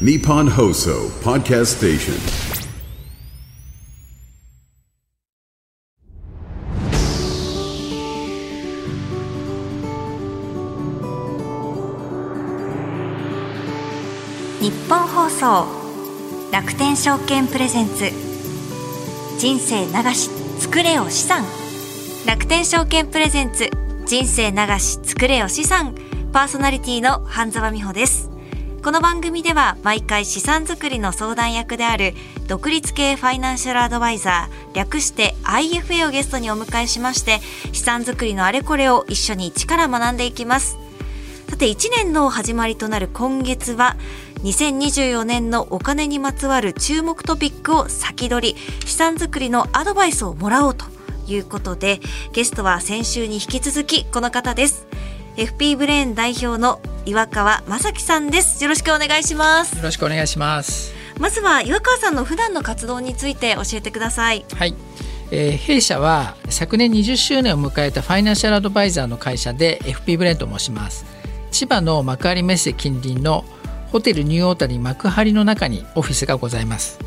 Nippon Hoso Podcast Station. 日本放送楽天証券プレゼンツ。人生流し作れよ資産。楽天証券プレゼンツ人生流し作れよ資産。パーソナリティの半沢美穂です。この番組では毎回資産作りの相談役である独立系ファイナンシャルアドバイザー略して IFA をゲストにお迎えしまして資産作りのあれこれを一緒に一から学んでいきます。さて1年の始まりとなる今月は2024年のお金にまつわる注目トピックを先取り資産作りのアドバイスをもらおうということでゲストは先週に引き続きこの方です。FP ブレーン代表の岩川正樹さんですよろしくお願いしますよろしくお願いします。まずは岩川さんの普段の活動について教えてくださいはい、えー弊社は昨年20周年を迎えたファイナンシャルアドバイザーの会社で FP ブレーンと申します。千葉の幕張メッセ近隣のホテルニューオータニ幕張の中にオフィスがございます。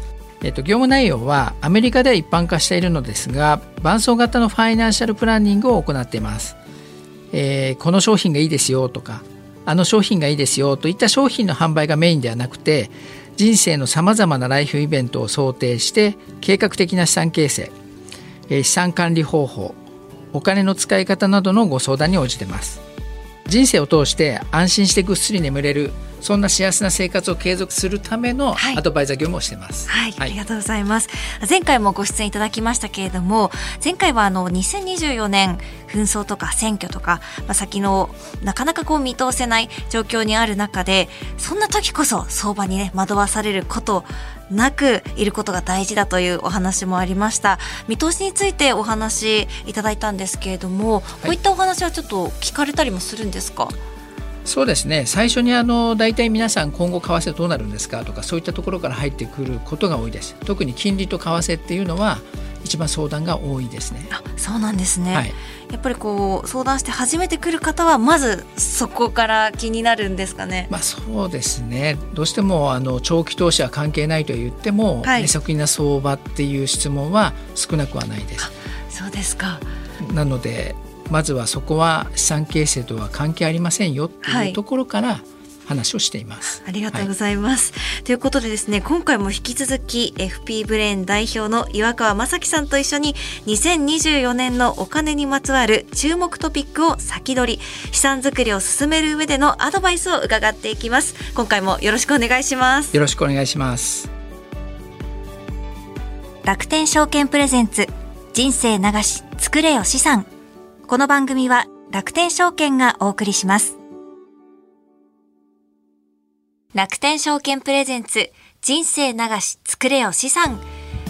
えっと、業務内容はアメリカでは一般化しているのですが伴走型のファイナンシャルプランニングを行っています。えーこの商品がいいですよとかあの商品がいいですよといった商品の販売がメインではなくて人生のさまざまなライフイベントを想定して計画的な資産形成、えー資産管理方法お金の使い方などのご相談に応じてます。人生を通して安心してぐっすり眠れるそんな幸せな生活を継続するためのはいアドバイザー業務をしてます、はい、ありがとうございます。前回もご出演いただきましたけれども、前回はあの2024年紛争とか選挙とか、まあ、先のなかなかこう見通せない状況にある中で、そんな時こそ相場にね惑わされることなくいることが大事だというお話もありました。見通しについてお話いただいたんですけれども、こういったお話はちょっと聞かれたりもするんですか？そうですね。最初にあの大体皆さん今後為替どうなるんですか？とかそういったところから入ってくることが多いです。特に金利と為替っていうのは一番相談が多いですね。あ、そうなんですね。はい。やっぱりこう相談して初めて来る方はまずそこから気になるんですかね？まあそうですね。どうしてもあの長期投資は関係ないと言っても、はい。値速な相場っていう質問は少なくはないです。そうですか。なのでまずはそこは資産形成とは関係ありませんよってはいいうところから話をしています、ありがとうございます。ということでですね、今回も引き続き FP ブレーン代表の岩川正樹さんと一緒に2024年のお金にまつわる注目トピックを先取り、資産作りを進める上でのアドバイスを伺っていきます。今回もよろしくお願いします。よろしくお願いします楽天証券プレゼンツ人生流し作れよ資産この番組は楽天証券がお送りします。楽天証券プレゼンツ人生流し作れよ資産。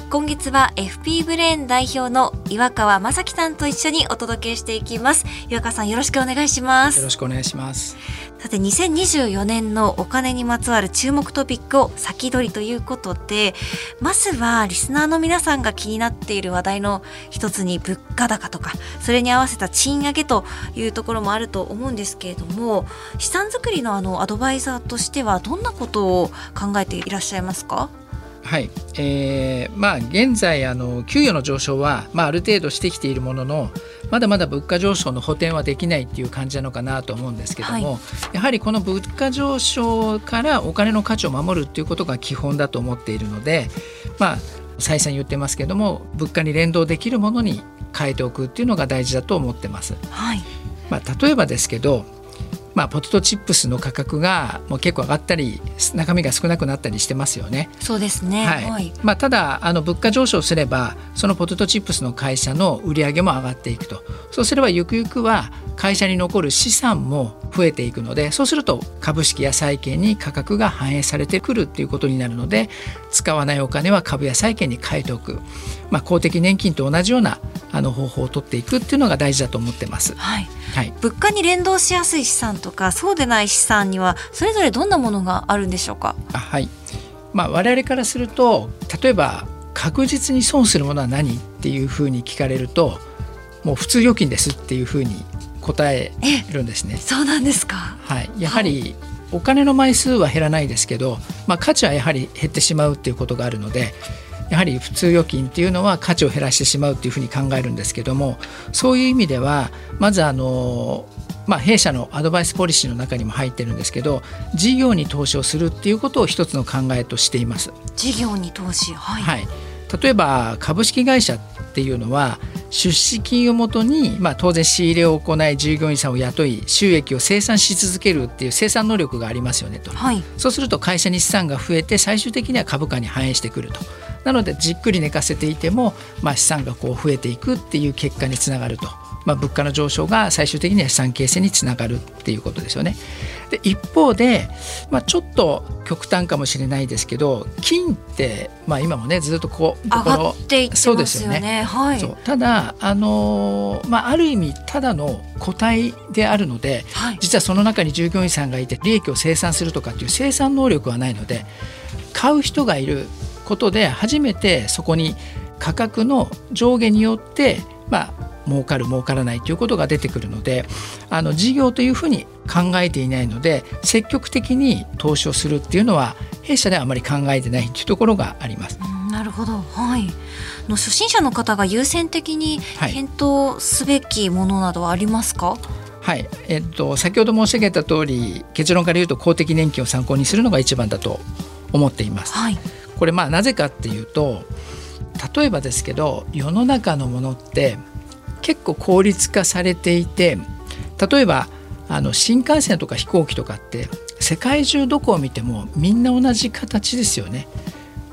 今月は FP ブレーン代表の岩川正樹さんと一緒にお届けしていきます。岩川さんよろしくお願いします。よろしくお願いします。さて2024年のお金にまつわる注目トピックを先取りということでまずはリスナーの皆さんが気になっている話題の一つに物価高とかそれに合わせた賃上げというところもあると思うんですけれども資産作りのあのアドバイザーとしてはどんなことを考えていらっしゃいますか？はい、えーまあ現在あの給与の上昇は、まあ、ある程度してきているもののまだまだ物価上昇の補填はできないっていう感じなのかなと思うんですけども、はやはりこの物価上昇からお金の価値を守るっていうことが基本だと思っているのでまあ再三言ってますけども物価に連動できるものに変えておくっていうのが大事だと思ってます。はい。まあ、例えばですけど、まあ、ポテトチップスの価格がもう結構上がったり中身が少なくなったりしてますよね。そうですね。はい。まあ、ただあの物価上昇すればそのポテトチップスの会社の売り上げも上がっていくと。そうすればゆくゆくは会社に残る資産も増えていくのでそうすると株式や債券に価格が反映されてくるっていうことになるので使わないお金は株や債券に変えておく、まあ、公的年金と同じようなあの方法を取っていくっていうのが大事だと思ってます。はい。はい。物価に連動しやすい資産とかそうでない資産にはそれぞれどんなものがあるんでしょうか？あはい。まあ、我々からすると例えば確実に損するものは何っていうふうに聞かれるともう普通預金ですっていうふうに答えるんですね。そうなんですかはい、やはりお金の枚数は減らないですけど、まあ、価値はやはり減ってしまうっていうことがあるのでやはり普通預金っていうのは価値を減らしてしまうっていうふうに考えるんですけどもそういう意味ではまずあのまあ、弊社のアドバイスポリシーの中にも入ってるんですけど事業に投資をするっていうことを一つの考えとしています。事業に投資、はい、はい、例えば株式会社っていうのは出資金をもとに、まあ、当然仕入れを行い従業員さんを雇い収益を生産し続けるっていう生産能力がありますよねと、はい、そうすると会社に資産が増えて最終的には株価に反映してくると。なのでじっくり寝かせていても、まあ、資産がこう増えていくっていう結果につながると。まあ、物価の上昇が最終的には資産形成につながるっていうことですよね。で一方で、まあ、ちょっと極端かもしれないですけど金って、まあ、今もねずっとこう上がっていってますよね。そうですよねはい、ただ、あのー、まあ、ある意味ただの個体であるので、はい、実はその中に従業員さんがいて利益を生産するとかっていう生産能力はないので買う人がいることで初めてそこに価格の上下によってまあ儲かる儲からないということが出てくるのであの事業というふうに考えていないので積極的に投資をするっていうのは弊社ではあまり考えてないというところがあります。なるほど、はい、の初心者の方が優先的に検討すべきものなどはありますか、はいはい。えっと、先ほど申し上げた通り結論から言うと公的年金を参考にするのが一番だと思っています。はい、これまあなぜかっていうと例えばですけど世の中のものって結構効率化されていて例えばあの新幹線とか飛行機とかって世界中どこを見てもみんな同じ形ですよね。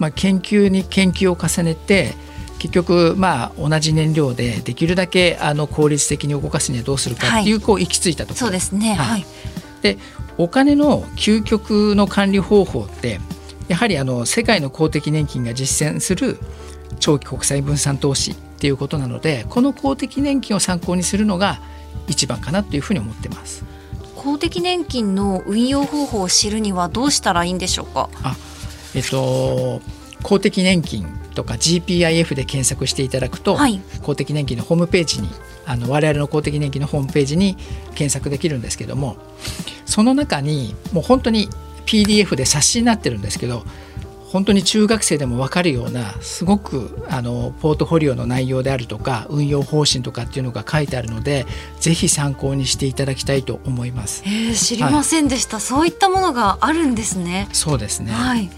まあ、研究に研究を重ねて結局まあ同じ燃料でできるだけあの効率的に動かすにはどうするかってい。うこう行き着いたところ、そうですね、はい、でお金の究極の管理方法ってやはりあの世界の公的年金が実践する長期国際分散投資っていうことなのでこの公的年金を参考にするのが一番かなというふうに思ってます。公的年金の運用方法を知るにはどうしたらいいんでしょうか？あ、えっと公的年金とか GPIF で検索していただくと、はい、公的年金のホームページにあの我々の公的年金のホームページに検索できるんですけどもその中にもう本当に PDF で冊子になってるんですけど本当に中学生でも分かるようなすごくあのポートフォリオの内容であるとか運用方針とかっていうのが書いてあるのでぜひ参考にしていただきたいと思います。えー、知りませんでした、はい、そういったものがあるんですね。そうですね。はい。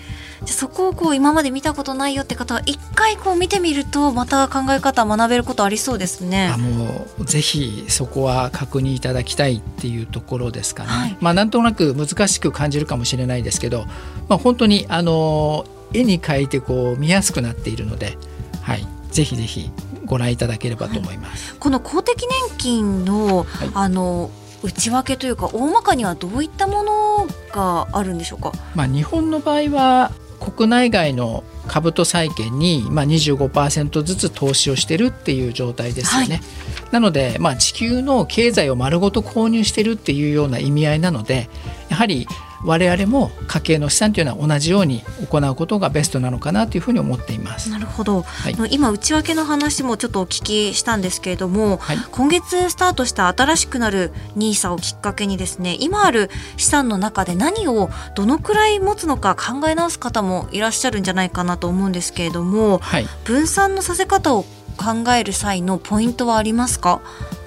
そこをこう今まで見たことないよって方は一回こう見てみるとまた考え方学べることありそうですね。あもうぜひそこは確認いただきたいっていうところですかね。はい、まあなんとなく難しく感じるかもしれないですけど、まあ本当にあの絵に描いてこう見やすくなっているので、はい、ぜひぜひご覧いただければと思います。はい、この公的年金の、はい、あの内訳というか大まかにはどういったものがあるんでしょうか？まあ日本の場合は国内外の株と債券に、まあ、25%ずつ投資をしてるっていう状態ですよね。はい、なので、まあ、地球の経済を丸ごと購入してるっていうような意味合いなのでやはり我々も家計の資産というのは同じように行うことがベストなのかなというふうに思っています。なるほど。はい、今内訳の話もちょっとお聞きしたんですけれども、はい、今月スタートした新しくなるニーサをきっかけにですね、今ある資産の中で何をどのくらい持つのか考え直す方もいらっしゃるんじゃないかなと思うんですけれども、はい、分散のさせ方を考える際のポイントはありますか？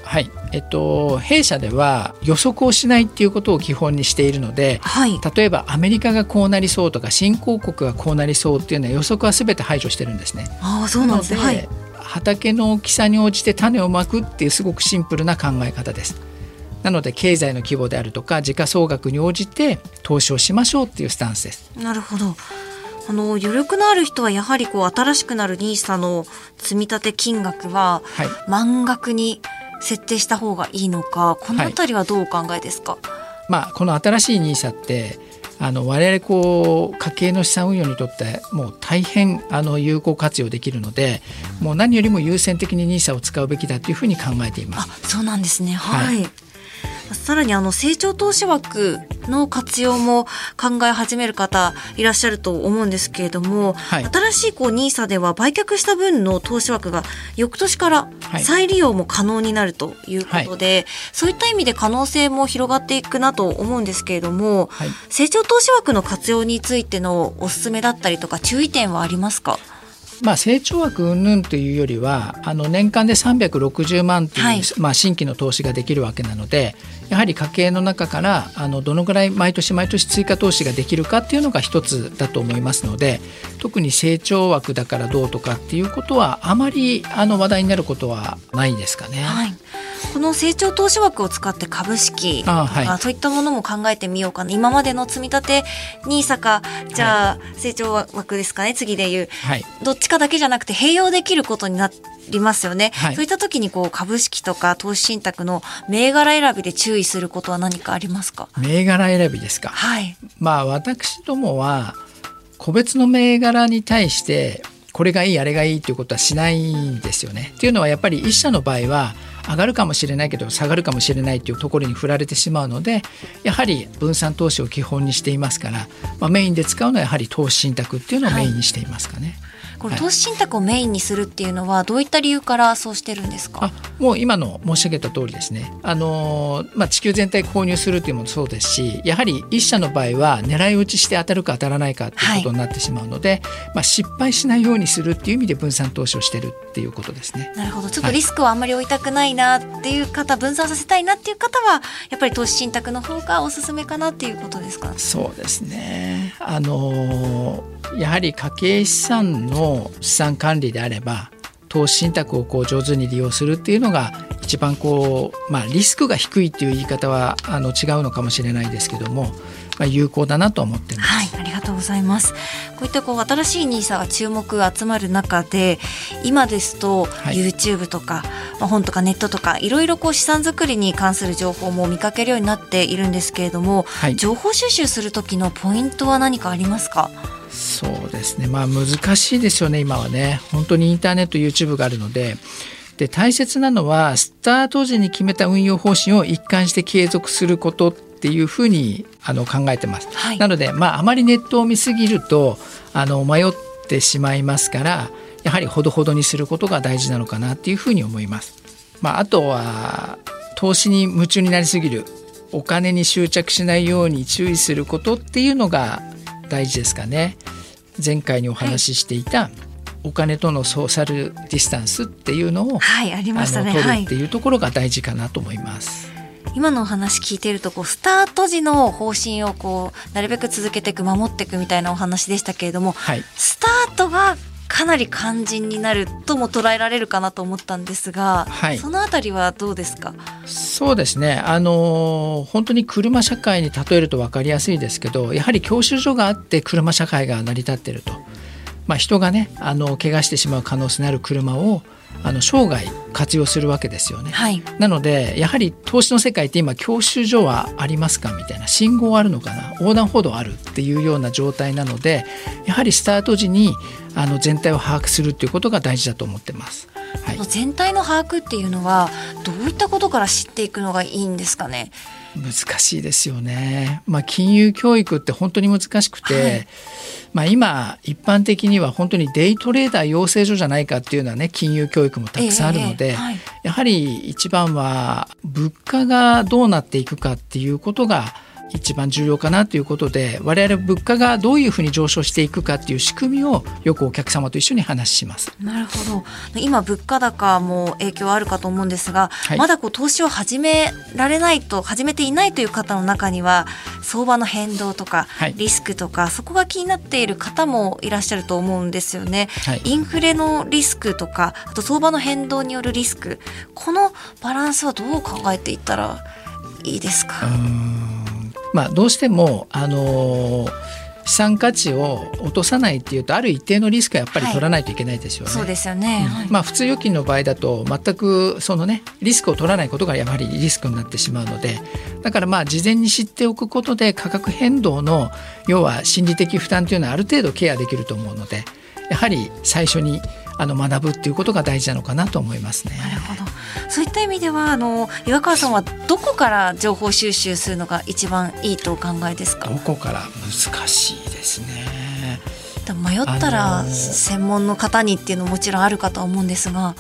はい、えっと、弊社では予測をしないっていうことを基本にしているので、はい、例えばアメリカがこうなりそうとか新興国がこうなりそうっていうのは予測は全て排除してるんですね。あそうなんですね、はい、畑の大きさに応じて種をまくっていうすごくシンプルな考え方です。なので経済の規模であるとか時価総額に応じて投資をしましょうっていうスタンスです。なるほど。あの余力のある人はやはりこう新しくなるニーサの積み立て金額は満額に、はい設定した方がいいのかこの辺りはどうお考えですか、はい、まあ、この新しい NISA ってあの我々こう家計の資産運用にとってもう大変あの有効活用できるのでもう何よりも優先的に NISA を使うべきだというふうに考えています。あそうなんですね。はい、はいさらにあの成長投資枠の活用も考え始める方いらっしゃると思うんですけれども、はい。新しいこう NISA では売却した分の投資枠が翌年からはい。再利用も可能になるということで、そういった意味で可能性も広がっていくなと思うんですけれども、はい。成長投資枠の活用についてのおすすめだったりとか注意点はありますか？まあ、成長枠云々というよりはあの年間で360万という、はいまあ、新規の投資ができるわけなのでやはり家計の中からあのどのぐらい毎年毎年追加投資ができるかっていうのが一つだと思いますので特に成長枠だからどうとかっていうことはあまりあの話題になることはないですかね。はい、この成長投資枠を使って株式とかあはい。そういったものも考えてみようかな。今までの積み立て NISA かじゃあ成長枠ですかね。次でいう。はい。どっちかだけじゃなくて併用できることになりますよね、はい。そういった時にこう株式とか投資信託の銘柄選びで注意することは何かありますか？銘柄選びですか？はい。まあ私どもは個別の銘柄に対してこれがいいあれがいいということはしないんですよね。っていうのはやっぱり一社の場合は上がるかもしれないけど下がるかもしれないというところに振られてしまうのでやはり分散投資を基本にしていますから、まあ、メインで使うのはやはり投資信託っていうのをメインにしていますかね。はいはい。投資信託をメインにするっていうのはどういった理由からそうしてるんですか？あもう今の申し上げた通りですね、あのーまあ、地球全体購入するというのもそうですしやはり一社の場合は狙い撃ちして当たるか当たらないかということになってしまうので、まあ、失敗しないようにするっていう意味で分散投資をしてるっていうことですね。なるほど。ちょっとリスクをあんまり負いたくないなっていう方、分散させたいなっていう方はやっぱり投資信託の方がおすすめかなっていうことですか？そうですね。あのーやはり家計資産の資産管理であれば投資信託をこう上手に利用するっていうのが一番こう、まあ、リスクが低いっていう言い方はあの違うのかもしれないですけども、まあ、有効だなと思っています。はい、ありがとうございます。こういったこう新しいニーサが注目が集まる中で、今ですと、い YouTube とか、まあ、本とかネットとかいろいろこう資産作りに関する情報も見かけるようになっているんですけれども、はい情報収集する時のポイントは何かありますか？そうですね。まあ難しいですよね今はね。本当にインターネット YouTube があるので。で大切なのはスタート時に決めた運用方針を一貫して継続することっていうふうにあの考えてます。はい。なので、まあ、あまりネットを見すぎるとあの迷ってしまいますからやはりほどほどにすることが大事なのかなっていうふうに思います。まあ、あとは投資に夢中になりすぎる。お金に執着しないように注意することっていうのが大事ですかね。前回にお話ししていた、お金とのソーシャルディスタンスっていうのを、はい、ありましたね。取るって。いうところが大事かなと思います。今のお話聞いてるとこうスタート時の方針をこうなるべく続けていく守っていくみたいなお話でしたけれども、はい、スタートがかなり肝心になるとも捉えられるかなと思ったんですが、はい。そのあたりはどうですか？そうですね。あの本当に車社会に例えると分かりやすいですけどやはり教習所があって車社会が成り立っていると、まあ、人がねあの怪我してしまう可能性のある車をあの生涯活用するわけですよね。はいなのでやはり投資の世界って今教習所はありますかみたいな信号あるのかな横断歩道あるっていうような状態なのでやはりスタート時にあの全体を把握するっていうことが大事だと思ってます。はい、全体の把握っていうのはどういったことから知っていくのがいいんですかね？難しいですよね。まあ、金融教育って本当に難しくて、はいまあ、今一般的には本当にデイトレーダー養成所じゃないかっていうのはね金融教育もたくさんあるので、ええはいやはり一番は物価がどうなっていくかっていうことが一番重要かなということで我々物価がどういうふうに上昇していくかっていう仕組みをよくお客様と一緒に話します。なるほど。今物価高も影響あるかと思うんですが、はい。まだこう投資を始められないと始めていないという方の中には相場の変動とか、はい。リスクとかそこが気になっている方もいらっしゃると思うんですよね。はい。インフレのリスクとかあと相場の変動によるリスクこのバランスはどう考えていったらいいですか、まあ、どうしても、あのー資産価値を落とさないっていうとある一定のリスクはやっぱり取らないといけないですよね。そうですよね。はいまあ、普通預金の場合だと全くそのねリスクを取らないことがやはりリスクになってしまうのでだからまあ事前に知っておくことで価格変動の要は心理的負担というのはある程度ケアできると思うのでやはり最初にあの学ぶっていうことが大事なのかなと思いますね。なるほどそういった意味ではあの岩川さんはどこから情報収集するのが一番いいとお考えですか？どこから？難しいですね。迷ったらあのー専門の方にっていうのももちろんあるかとは思うんですが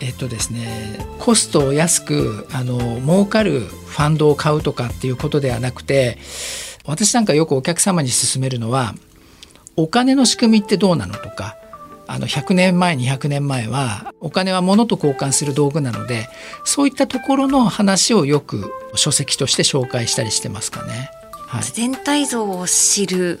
えっとですね、コストを安くあの儲かるファンドを買うとかっていうことではなくて私なんかよくお客様に勧めるのはお金の仕組みってどうなのとかあの100年前200年前はお金は物と交換する道具なのでそういったところの話をよく書籍として紹介したりしてますかね。はい、全体像を知る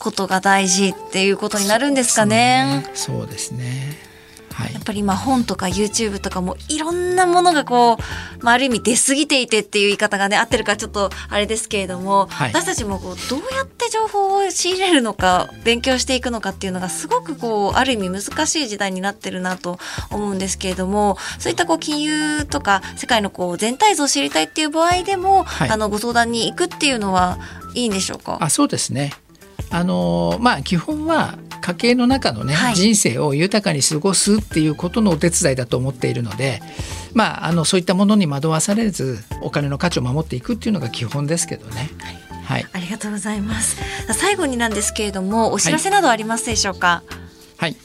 ことが大事っていうことになるんですかね。そうですね。はい。やっぱり今本とか YouTube とかもいろんなものがこう、まあ、ある意味出過ぎていてっていう言い方がね合ってるかちょっとあれですけれども、はい。私たちもこうどうやって情報を仕入れるのか勉強していくのかっていうのがすごくこうある意味難しい時代になってるなと思うんですけれどもそういったこう金融とか世界のこう全体像を知りたいっていう場合でも、はい。あのご相談に行くっていうのはいいんでしょうか？あそうですね。あのまあ基本は家計の中のね、はい人生を豊かに過ごすっていうことのお手伝いだと思っているので、まああのそういったものに惑わされずお金の価値を守っていくっていうのが基本ですけどね。はい。ありがとうございます最後になんですけれどもお知らせなどありますでしょうか、はい。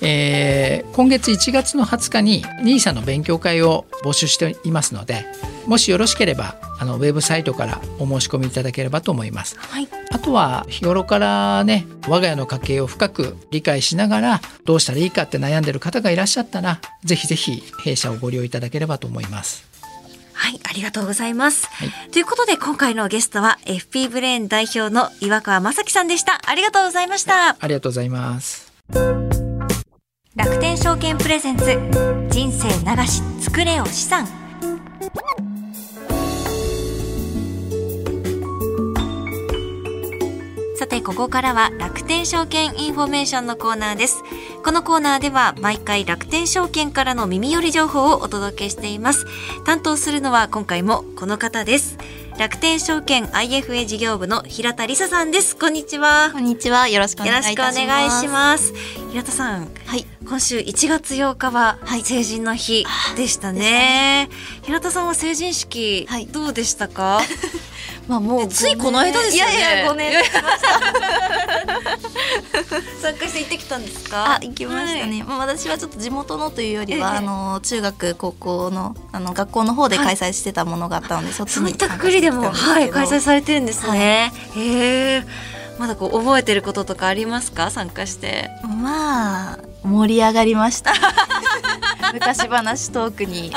えー今月1月の20日に NISA の勉強会を募集していますので、もしよろしければあのウェブサイトからお申し込みいただければと思います。はいあとは日頃からね我が家の家計を深く理解しながらどうしたらいいかって悩んでる方がいらっしゃったらぜひぜひ弊社をご利用いただければと思います。はい、ありがとうございます。はいということで今回のゲストは FP ブレーン代表の岩川正樹さんでした。ありがとうございました。ありがとうございます。楽天証券プレゼンツ人生長し作れよ資産。さてここからは楽天証券インフォメーションのコーナーですこのコーナーでは毎回楽天証券からの耳寄り情報をお届けしています担当するのは今回もこの方です楽天証券 IFA 事業部の平田理沙さんですこんにちはこんにちは。よろしくお願いいたします。願いします平田さんはい。今週1月8日は成人の日でしたね。平田さんは成人式はいどうでしたか？まあもうついこの間ですよねいやいや五年 参加して行ってきたんですか？あ行きましたね。まあ私はちょっと地元のというよりは、ええあの中学高校のあの学校の方で開催してたものがあったので、そっちにそったくくりでもはい開催されてるんですね。へえ。まだこう覚えてることとかありますか？参加して。まあ盛り上がりました。昔話トークに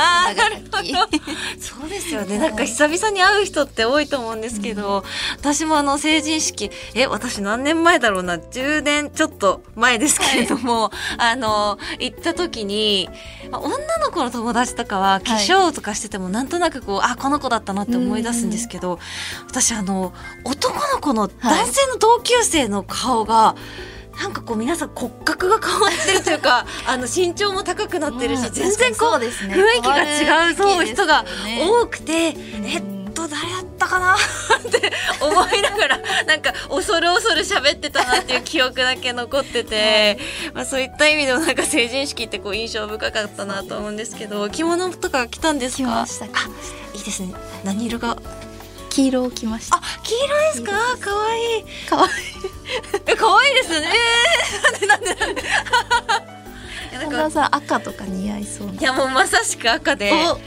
そうですよね。なんか久々に会う人って多いと思うんですけど、私もあの成人式、え、私何年前だろうな、10年ちょっと前ですけれども、あの、行った時に、まあ女の子の友達とかは化粧とかしててもなんとなくこう、あ、この子だったなって思い出すんですけど、私あの、男の子の男性の同級生の顔が、なんかこう皆さん骨格が変わってるというか あの身長も高くなってるし、うん全然こうね。雰囲気が違うそう人が多くて、えっと誰だったかな？って思いながらなんか恐る恐る喋ってたなっていう記憶だけ残ってて、まあ、そういった意味でもなんか成人式ってこう印象深かったなと思うんですけど着物とか着たんですか？来ました。あいいですね。何色が黄色を着ました。あ黄色ですか？可愛い。可愛い。え可愛いですよね。えーなんでなんで？なん赤とか似合いそうな。いやもうまさしく赤で。お。好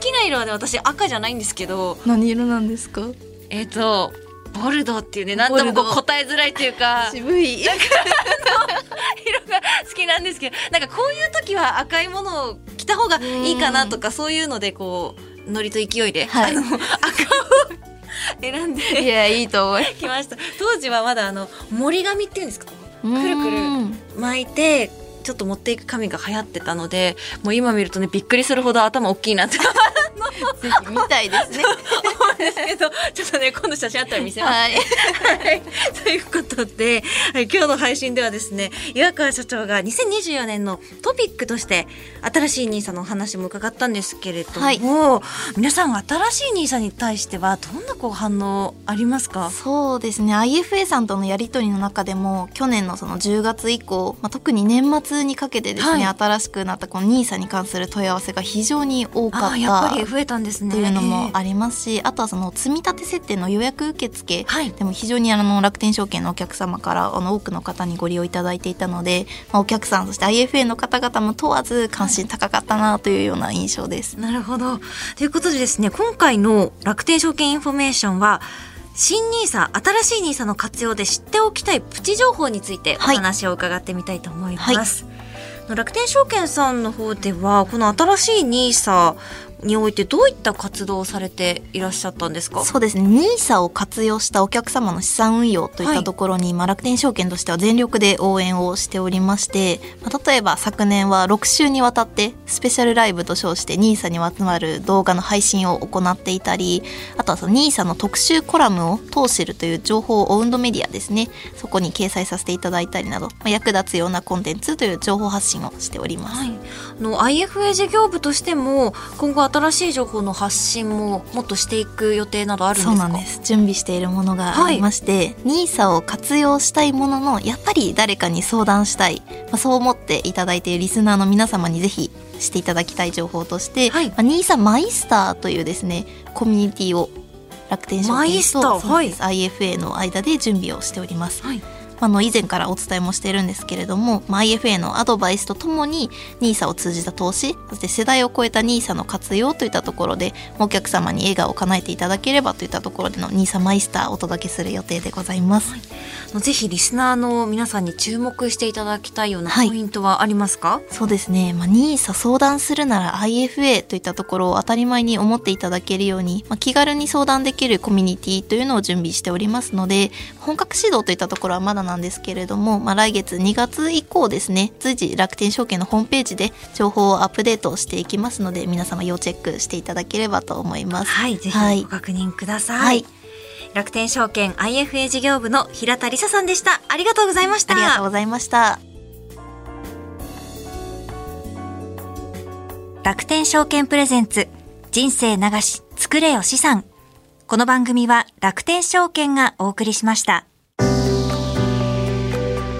きな色はね私赤じゃないんですけど。何色なんですか？えっ、とボルドーっていうね何ともこう答えづらいっていうか。色 渋い。が好きなんですけど。なんかこういう時は赤いものを着た方がいいかなとかそういうのでこうノリと勢いで、はい。あの 赤を選んいでやいいと思い。きました。当時はまだあの森髪っていうんですか？くるくるうん巻いてちょっと持っていく髪が流行ってたのでもう今見るとねびっくりするほど頭大きいなってぜひ見たいですね。ですけど、ちょっとね、今度写真あったら見せます。はい。はい、ということで、はい、今日の配信ではですね岩川社長が2024年のトピックとして新しいニーサのお話も伺ったんですけれども、はい皆さん新しいニーサに対してはどんなこう反応ありますか？そうですね IFA さんとのやり取りの中でも去年のその10月以降、まあ、特に年末にかけてですね、はい新しくなったこの NISA に関する問い合わせが非常に多かあっー増えたんですね。というのもありますし、あとはその積み立て設定の予約受付。はい。でも非常にあの楽天証券のお客様からあの多くの方にご利用いただいていたので、まあ、お客さんそして IFA の方々も問わず関心高かったなというような印象です。なるほど。ということでですね今回の楽天証券インフォメーションは新 NISA 新しい NISA の活用で知っておきたいプチ情報についておはい。話を伺ってみたいと思います。楽天証券さんの方ではこの新しい NISA においてどういった活動をされていらっしゃったんですか？そうですね。NISA を活用したお客様の資産運用といったところに、まあ、楽天証券としては全力で応援をしておりまして、まあ、例えば昨年は6週にわたってスペシャルライブと称して NISA にまつわる動画の配信を行っていたりあとはその NISA の特集コラムを通してるという情報オウンドメディアですね。そこに掲載させていただいたりなど、まあ、役立つようなコンテンツという情報発信をしております。はい、あの IFA 事業部としても今後新しい情報の発信ももっとしていく予定などあるんですか？そうなんです。準備しているものがありまして、NISA を活用したいもののやっぱり誰かに相談したい、まあ、そう思っていただいているリスナーの皆様にぜひしていただきたい情報として、はい。まあ、NISA マイスターというですねコミュニティを楽天証券とそうです。IFA の間で準備をしております。はいあの以前からお伝えもしているんですけれども、まあ、IFA のアドバイスとともに NISA を通じた投資そして世代を超えた NISA の活用といったところでお客様に笑顔を叶えていただければといったところでの NISA マイスターをお届けする予定でございます。あのぜひリスナーの皆さんに注目していただきたいようなポはい。イントはありますか、そうですね、まあ、NISA 相談するなら IFA といったところを当たり前に思っていただけるように、まあ、気軽に相談できるコミュニティというのを準備しておりますので本格指導といったところはまだなんですけれども、まあ、来月2月以降ですね随時楽天証券のホームページで情報をアップデートしていきますので皆様要チェックしていただければと思います。はいぜはい。ひご確認ください、はい。楽天証券 IFA 事業部の平田理沙さんでした。ありがとうございました。ありがとうございました。楽天証券プレゼンツ人生流し作れよ資産。この番組は楽天証券がお送りしました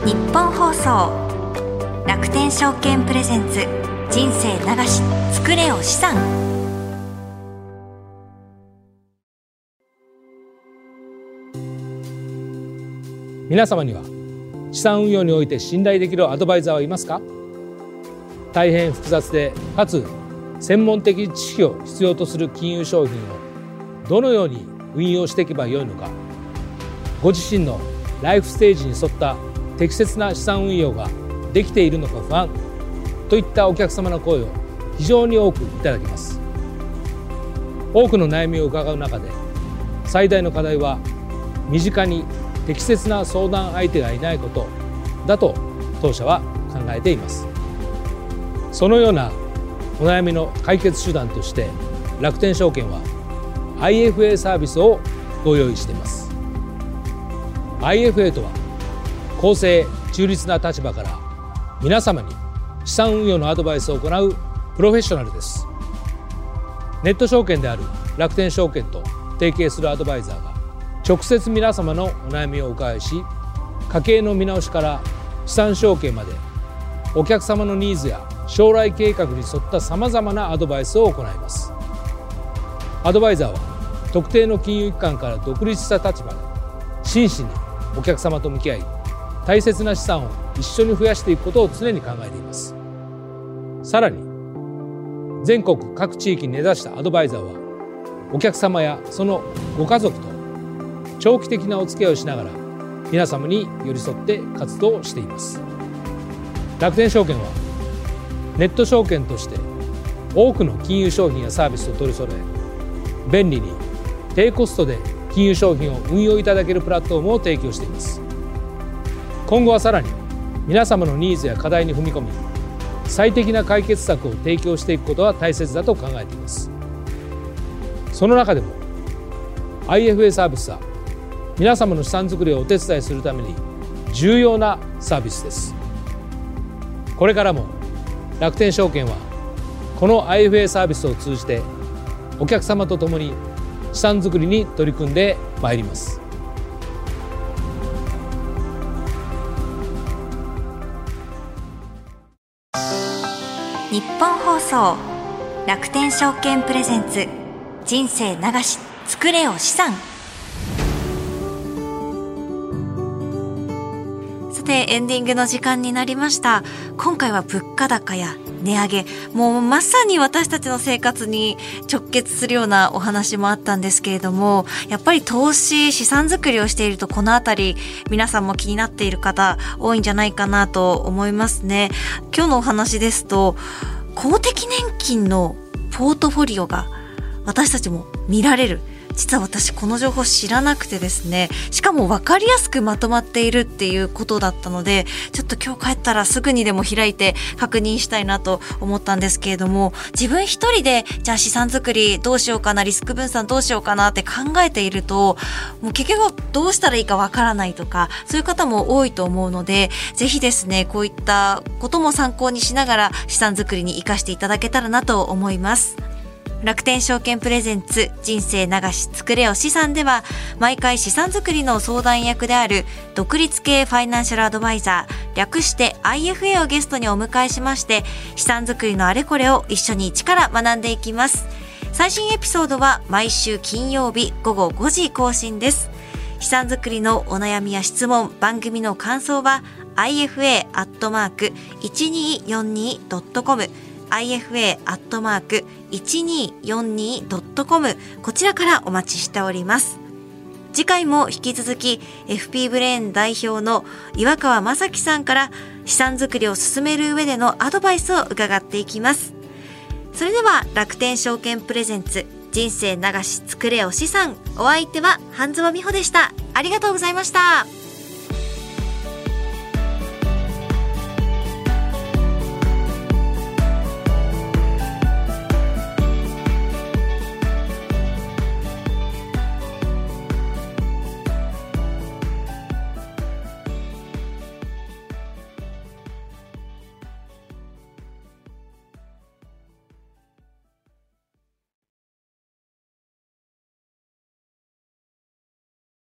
日本放送楽天証券プレゼンツ人生流し作れよ資産。皆様には資産運用において信頼できるアドバイザーはいますか？大変複雑でかつ専門的知識を必要とする金融商品をどのように運用していけばよいのか。ご自身のライフステージに沿った適切な資産運用ができているのか不安といったお客様の声を非常に多くいただきます。多くの悩みを伺う中で最大の課題は身近に適切な相談相手がいないことだと当社は考えています。そのようなお悩みの解決手段として楽天証券は IFA サービスをご用意しています。IFA とは公正中立な立場から皆様に資産運用のアドバイスを行うプロフェッショナルです。ネット証券である楽天証券と提携するアドバイザーが直接皆様のお悩みをお伺いし家計の見直しから資産承継までお客様のニーズや将来計画に沿ったさまざまなアドバイスを行います。アドバイザーは特定の金融機関から独立した立場で真摯にお客様と向き合い大切な資産を一緒に増やしていくことを常に考えています。さらに全国各地域に根ざしたアドバイザーはお客様やそのご家族と長期的なお付き合いをしながら皆様に寄り添って活動しています。楽天証券はネット証券として多くの金融商品やサービスを取り揃え便利に低コストで金融商品を運用いただけるプラットフォームを提供しています。今後はさらに皆様のニーズや課題に踏み込み最適な解決策を提供していくことは大切だと考えています。その中でも IFA サービスは皆様の資産作りをお手伝いするために重要なサービスです。これからも楽天証券はこの IFA サービスを通じてお客様と共に資産作りに取り組んでまいります。日本放送。楽天証券プレゼンツ。人生流し作れよ資産。さてエンディングの時間になりました。今回は物価高や値上げ。もうまさに私たちの生活に直結するようなお話もあったんですけれどもやっぱり投資資産作りをしているとこのあたり皆さんも気になっている方多いんじゃないかなと思いますね。今日のお話ですと公的年金のポートフォリオが私たちも見られる。実は私この情報知らなくてですねしかも分かりやすくまとまっているっていうことだったのでちょっと今日帰ったらすぐにでも開いて確認したいなと思ったんですけれども自分一人でじゃあ資産作りどうしようかなリスク分散どうしようかなって考えているともう結局どうしたらいいか分からないとかそういう方も多いと思うのでぜひですねこういったことも参考にしながら資産作りに生かしていただけたらなと思います。楽天証券プレゼンツ人生流し作れよ資産では毎回資産作りの相談役である独立系ファイナンシャルアドバイザー略して IFA をゲストにお迎えしまして資産作りのあれこれを一緒に一から学んでいきます。最新エピソードは毎週金曜日午後5時更新です。資産作りのお悩みや質問番組の感想は ifa.1242.com ifa.1242.com こちらからお待ちしております。次回も引き続き FP ブレーン代表の岩川正樹さんから資産作りを進める上でのアドバイスを伺っていきます。それでは楽天証券プレゼンツ人生流し作れよ資産お相手は半沢美穂でした。ありがとうございました。